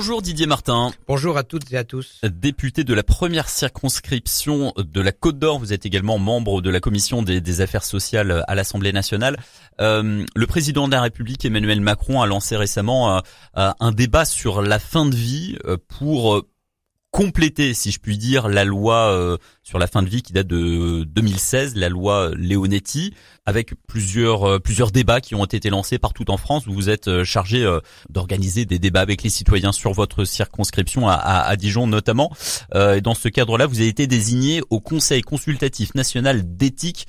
Bonjour Didier Martin. Bonjour à toutes et à tous. Député de la première circonscription de la Côte d'Or, vous êtes également membre de la commission des, affaires sociales à l'Assemblée nationale. Euh, le président de la République Emmanuel Macron a lancé récemment euh, un débat sur la fin de vie euh, pour compléter, si je puis dire, la loi euh, sur la fin de vie qui date de 2016, la loi Leonetti, avec plusieurs euh, plusieurs débats qui ont été lancés partout en France. Vous vous êtes euh, chargé d'organiser des débats avec les citoyens sur votre circonscription à, à, Dijon notamment. et dans ce cadre-là, vous avez été désigné au Conseil consultatif national d'éthique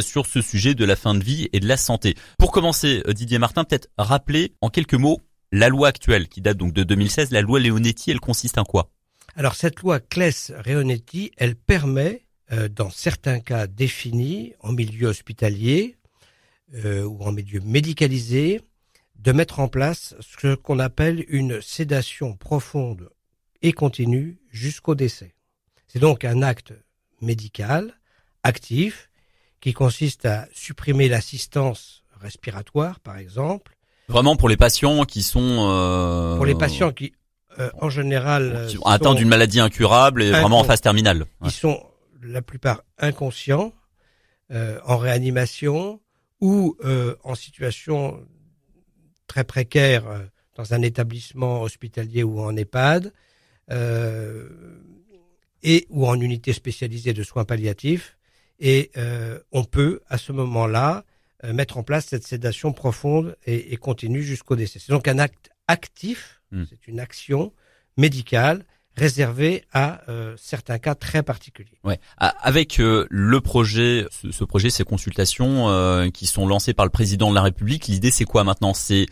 sur ce sujet de la fin de vie et de la santé. Pour commencer, Didier Martin, peut-être rappeler en quelques mots la loi actuelle qui date donc de 2016, la loi Leonetti, elle consiste en quoi? Alors cette loi Claes-Reonetti, elle permet, euh, dans certains cas définis, en milieu hospitalier euh, ou en milieu médicalisé, de mettre en place ce qu'on appelle une sédation profonde et continue jusqu'au décès. C'est donc un acte médical actif qui consiste à supprimer l'assistance respiratoire, par exemple. Vraiment pour les patients qui sont... Euh... Pour les patients qui euh, en général, qui atteints d'une maladie incurable et vraiment en phase terminale. Ils sont la plupart inconscients, euh, en réanimation ou euh, en situation très précaire dans un établissement hospitalier ou en EHPAD et ou en unité spécialisée de soins palliatifs. Et on peut à ce moment-là mettre en place cette sédation profonde et, et continue jusqu'au décès. C'est donc un acte actif Hmm. C'est une action médicale réservée à euh, certains cas très particuliers. Ouais. Avec euh, le projet, ce, projet, ces consultations euh, qui sont lancées par le président de la République, l'idée c'est quoi maintenant? C'est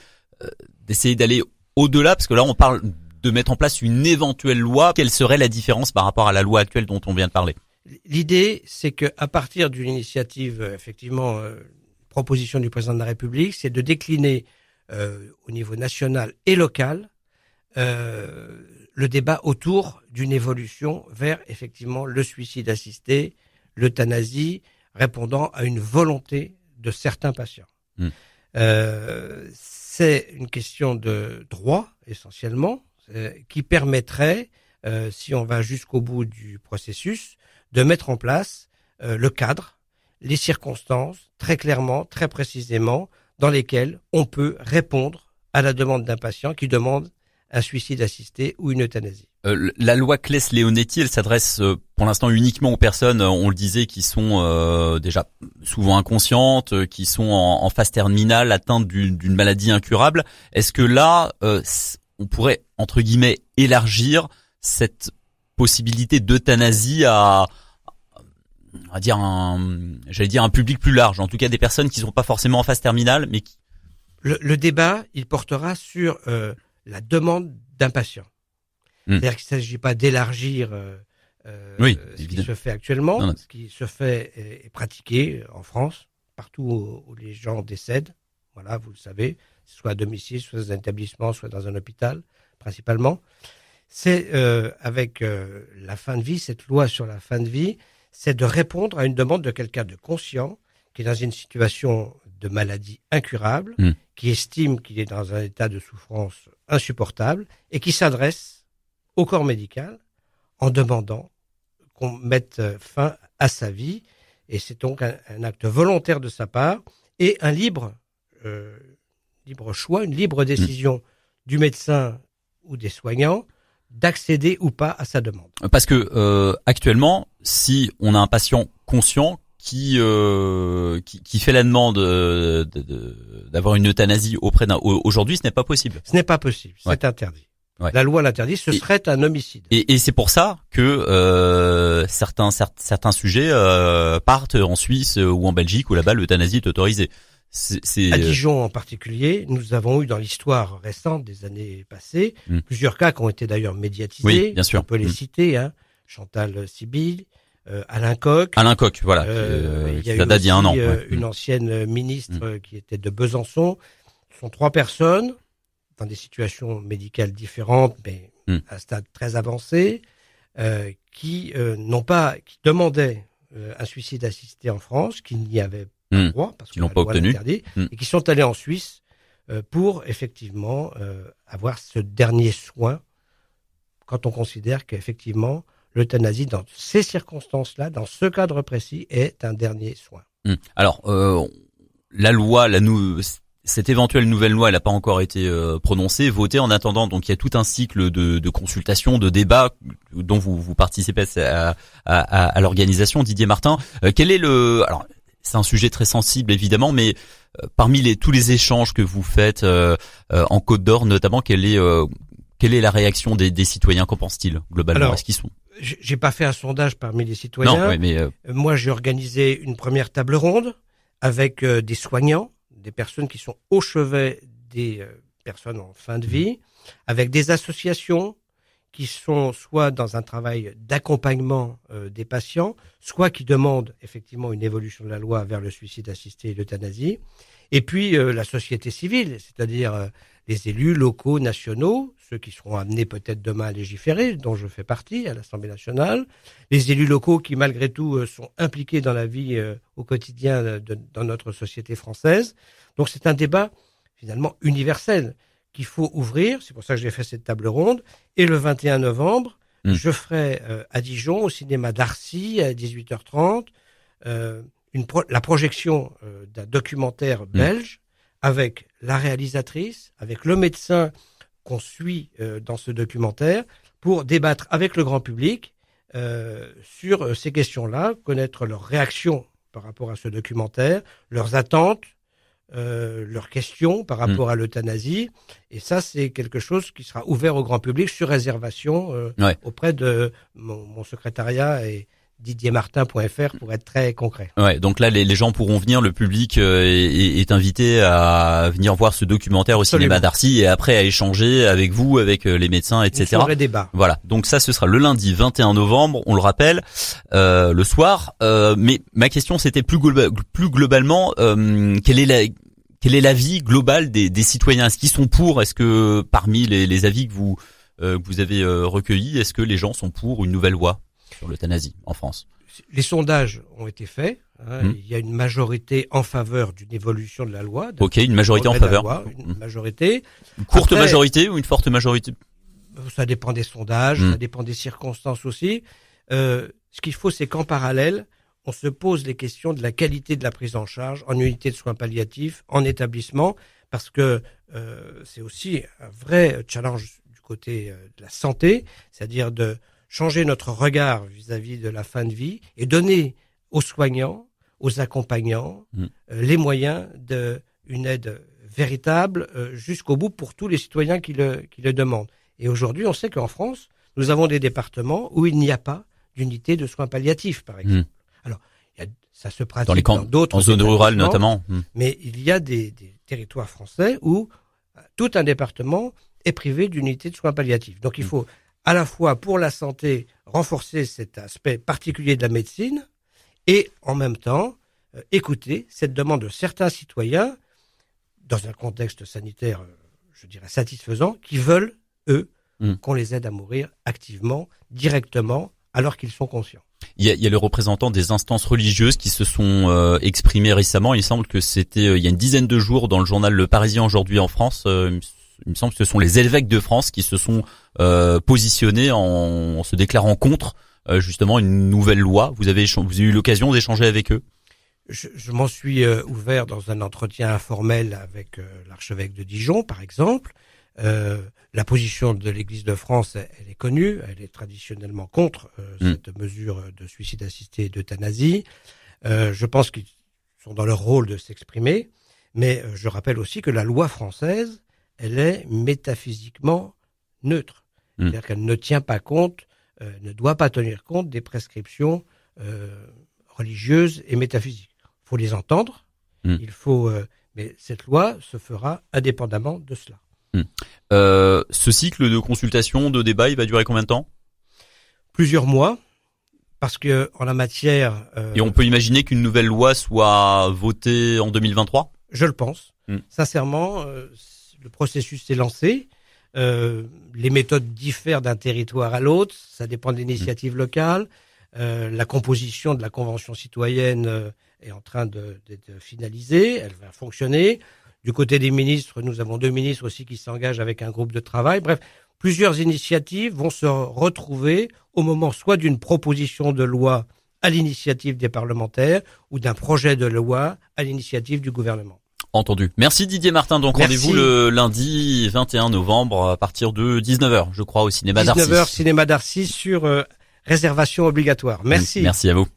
d'essayer d'aller au-delà, parce que là on parle de mettre en place une éventuelle loi. Quelle serait la différence par rapport à la loi actuelle dont on vient de parler? L'idée, c'est que à partir d'une initiative, effectivement, proposition du président de la République, c'est de décliner au niveau national et local euh, le débat autour d'une évolution vers effectivement le suicide assisté, l'euthanasie, répondant à une volonté de certains patients. Hmm. Euh, c'est une question de droit essentiellement euh, qui permettrait, euh, si on va jusqu'au bout du processus, de mettre en place le cadre, les circonstances, très clairement, très précisément, dans lesquelles on peut répondre à la demande d'un patient qui demande un suicide assisté ou une euthanasie. Euh, la loi Claes-Leonetti, elle s'adresse euh, pour l'instant uniquement aux personnes, euh, on le disait, qui sont déjà souvent inconscientes, qui sont en, phase terminale, atteintes d'une maladie incurable. Est-ce que là, on pourrait entre guillemets élargir cette possibilité d'euthanasie à, on va dire un, j'allais dire un public plus large, en tout cas des personnes qui ne sont pas forcément en phase terminale, mais qui le, le débat, il portera sur la demande d'un patient. Hmm. C'est-à-dire qu'il ne s'agit pas d'élargir euh, euh ce qui se fait actuellement, ce qui se fait et, pratiqué en France, partout où, les gens décèdent. Voilà, vous le savez, soit à domicile, soit dans un établissement, soit dans un hôpital, principalement. C'est euh, avec euh, la fin de vie, cette loi sur la fin de vie, c'est de répondre à une demande de quelqu'un de conscient qui est dans une situation de maladie incurable, hmm. qui estime qu'il est dans un état de souffrance insupportable et qui s'adresse au corps médical en demandant qu'on mette fin à sa vie. Et c'est donc un, acte volontaire de sa part et un libre, euh, libre choix, une libre décision du médecin ou des soignants d'accéder ou pas à sa demande. Parce que euh, actuellement, si on a un patient conscient qui, euh, qui, qui fait la demande d'avoir une euthanasie auprès d'un aujourd'hui, ce n'est pas possible. Ce n'est pas possible, c'est interdit. La loi l'interdit, ce serait un homicide. Et, et c'est pour ça que euh, certains certains sujets euh, partent en Suisse ou en Belgique où là-bas l'euthanasie est autorisée. C'est, à Dijon en particulier, nous avons eu dans l'histoire récente des années passées hmm. plusieurs cas qui ont été d'ailleurs médiatisés. Oui, bien sûr. On peut les hmm. citer. Hein. Chantal Sibyl, euh, Alain Coq. Alain Coq, voilà. Euh, euh, il y a eu aussi, un an, une mm. ancienne ministre mm. qui était de Besançon. Ce sont trois personnes dans des situations médicales différentes, mais mm. à un stade très avancé, qui n'ont pas, qui demandaient un suicide assisté en France, qui n'y avaient pas droit parce qu'ils n'ont pas obtenu, et qui sont allés en Suisse pour effectivement avoir ce dernier soin quand on considère qu'effectivement, l'euthanasie, dans ces circonstances-là, dans ce cadre précis, est un dernier soin. Hum. Alors, euh, la loi, la nou cette éventuelle nouvelle loi, elle n'a pas encore été euh, prononcée, votée en attendant. Donc il y a tout un cycle de, de consultations, de débats dont vous, vous participez à, à, à, l'organisation. Didier Martin, euh, quel est le alors c'est un sujet très sensible évidemment, mais euh, parmi les, tous les échanges que vous faites en Côte d'Or notamment, quelle est quelle est la réaction des, des citoyens Qu'en pensent-ils globalement? Est-ce qu'ils sont J'ai pas fait un sondage parmi les citoyens. Non, mais moi j'ai organisé une première table ronde avec des soignants des personnes qui sont au chevet des euh, personnes en fin de vie, avec des associations qui sont soit dans un travail d'accompagnement euh, des patients, soit qui demandent effectivement une évolution de la loi vers le suicide assisté et l'euthanasie, et puis euh, la société civile, c'est-à-dire les élus locaux, nationaux, ceux qui seront amenés peut-être demain à légiférer, dont je fais partie à l'Assemblée nationale, les élus locaux qui malgré tout euh, sont impliqués dans la vie euh, au quotidien de, dans notre société française. Donc c'est un débat finalement universel qu'il faut ouvrir. C'est pour ça que j'ai fait cette table ronde. Et le 21 novembre, hmm. je ferai euh, à Dijon, au cinéma d'Arcy, à 18h30, une la projection d'un documentaire hmm. belge avec la réalisatrice, avec le médecin qu'on suit euh, dans ce documentaire, pour débattre avec le grand public euh, sur euh, ces questions-là, connaître leurs réactions par rapport à ce documentaire, leurs attentes, leurs questions par rapport mm. à l'euthanasie. Et ça, c'est quelque chose qui sera ouvert au grand public sur réservation auprès de mon, mon secrétariat et, didiermartin.fr pour être très concret. Ouais, donc là les, gens pourront venir, le public euh, est, invité à venir voir ce documentaire au cinéma d'Arcy et après à échanger avec vous, avec euh, les médecins, etc. Une débat. Voilà, donc ça ce sera le lundi 21 novembre, on le rappelle, euh, le soir. mais ma question c'était plus, plus globalement, quelle est la quel est l'avis global des, des citoyens? Est-ce qu'ils sont pour? Est-ce que parmi les, les avis que vous que vous avez recueillis, est-ce que les gens sont pour une nouvelle loi? Sur l'euthanasie en France Les sondages ont été faits. Hein, hmm. Il y a une majorité en faveur d'une évolution de la loi. Ok, une majorité en faveur. une hmm. majorité. Une courte majorité ou une forte majorité? Ça dépend des sondages, hmm. ça dépend des circonstances aussi. Euh, ce qu'il faut, c'est qu'en parallèle, on se pose les questions de la qualité de la prise en charge en unité de soins palliatifs, en établissement, parce que euh, c'est aussi un vrai challenge du côté euh, de la santé, c'est-à-dire de changer notre regard vis-à-vis de la fin de vie et donner aux soignants, aux accompagnants, mm. euh, les moyens d'une aide véritable euh, jusqu'au bout pour tous les citoyens qui le, qui le demandent. Et aujourd'hui, on sait qu'en France, nous avons des départements où il n'y a pas d'unité de soins palliatifs, par exemple. Mm. Alors, ça se pratique dans, les camps, d'autres en zone rurale notamment. Mm. Mais il y a des, des, territoires français où euh, tout un département est privé d'unité de soins palliatifs. Donc, il faut à la fois pour la santé, renforcer cet aspect particulier de la médecine, et en même temps euh, écouter cette demande de certains citoyens, dans un contexte sanitaire, euh, je dirais, satisfaisant, qui veulent, eux, hmm. qu'on les aide à mourir activement, directement, alors qu'ils sont conscients. Il y, a, il y a les représentants des instances religieuses qui se sont euh, exprimés récemment. Il semble que c'était il y a une dizaine de jours dans le journal Le Parisien aujourd'hui en France il me semble que ce sont les évêques de France qui se sont euh, positionnés en, se déclarant contre euh, justement une nouvelle loi. Vous avez, vous avez eu l'occasion d'échanger avec eux? Je, je m'en suis euh, ouvert dans un entretien informel avec l'archevêque de Dijon, par exemple. la position de l'Église de France, elle, est connue, elle est traditionnellement contre mm. cette mesure de suicide assisté et d'euthanasie. je pense qu'ils sont dans leur rôle de s'exprimer, mais je rappelle aussi que la loi française elle est métaphysiquement neutre. Hmm. C'est-à-dire qu'elle ne tient pas compte, euh, ne doit pas tenir compte des prescriptions euh, religieuses et métaphysiques. Il faut les entendre, hmm. il faut, euh, mais cette loi se fera indépendamment de cela. Hmm. ce cycle de consultation, de débat, il va durer combien de temps? Plusieurs mois, parce que en la matière. Et on peut imaginer qu'une nouvelle loi soit votée en 2023 Je le pense. Sincèrement, le processus est lancé. Euh, les méthodes diffèrent d'un territoire à l'autre, ça dépend de l'initiative locale. Euh, la composition de la convention citoyenne euh, est en train d'être finalisée, elle va fonctionner. Du côté des ministres, nous avons deux ministres aussi qui s'engagent avec un groupe de travail. Bref, plusieurs initiatives vont se retrouver au moment soit d'une proposition de loi à l'initiative des parlementaires ou d'un projet de loi à l'initiative du gouvernement. Entendu. Merci Didier Martin. Donc rendez-vous le lundi 21 novembre à partir de 19h, je crois, au cinéma d'Arcis. 19h, cinéma d'Arcis sur euh, réservation obligatoire. Merci. Merci à vous.